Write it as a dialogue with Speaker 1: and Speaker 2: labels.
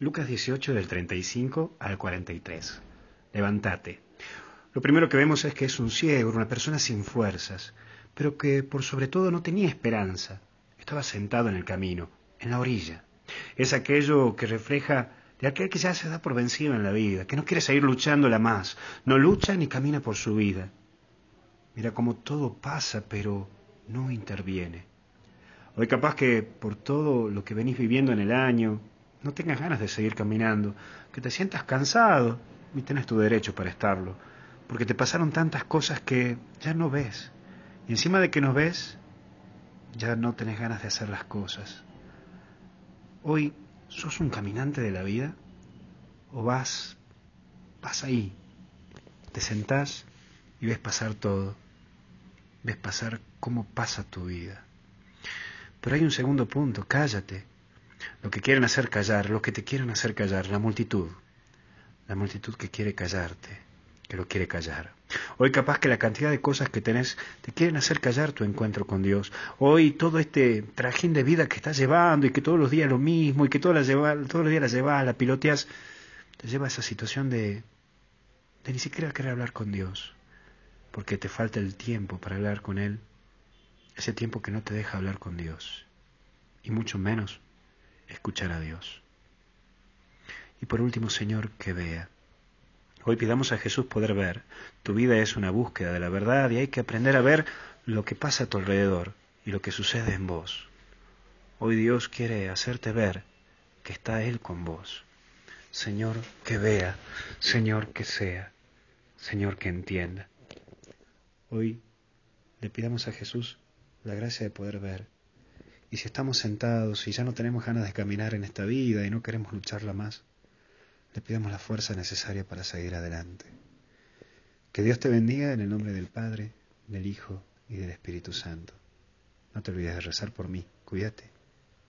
Speaker 1: Lucas 18 del 35 al 43. Levántate. Lo primero que vemos es que es un ciego, una persona sin fuerzas, pero que por sobre todo no tenía esperanza. Estaba sentado en el camino, en la orilla. Es aquello que refleja de aquel que ya se da por vencido en la vida, que no quiere seguir luchándola más, no lucha ni camina por su vida. Mira cómo todo pasa, pero no interviene. Hoy capaz que por todo lo que venís viviendo en el año, no tengas ganas de seguir caminando, que te sientas cansado, y tienes tu derecho para estarlo, porque te pasaron tantas cosas que ya no ves. Y encima de que no ves, ya no tenés ganas de hacer las cosas. Hoy, ¿sos un caminante de la vida? ¿O vas, vas ahí, te sentás y ves pasar todo? Ves pasar cómo pasa tu vida. Pero hay un segundo punto, cállate. Lo que quieren hacer callar, lo que te quieren hacer callar, la multitud. La multitud que quiere callarte, que lo quiere callar. Hoy capaz que la cantidad de cosas que tenés te quieren hacer callar tu encuentro con Dios. Hoy todo este trajín de vida que estás llevando y que todos los días lo mismo y que todos, todos los días la llevas, la piloteas, te lleva a esa situación de, de ni siquiera querer hablar con Dios, porque te falta el tiempo para hablar con Él, ese tiempo que no te deja hablar con Dios, y mucho menos escuchar a Dios. Y por último, Señor, que vea. Hoy pidamos a Jesús poder ver. Tu vida es una búsqueda de la verdad y hay que aprender a ver lo que pasa a tu alrededor y lo que sucede en vos. Hoy Dios quiere hacerte ver que está Él con vos. Señor, que vea. Señor, que sea. Señor, que entienda. Hoy le pidamos a Jesús la gracia de poder ver y si estamos sentados y ya no tenemos ganas de caminar en esta vida y no queremos lucharla más, le pidamos la fuerza necesaria para seguir adelante. Que Dios te bendiga en el nombre del Padre, del Hijo y del Espíritu Santo. No te olvides de rezar por mí. Cuídate.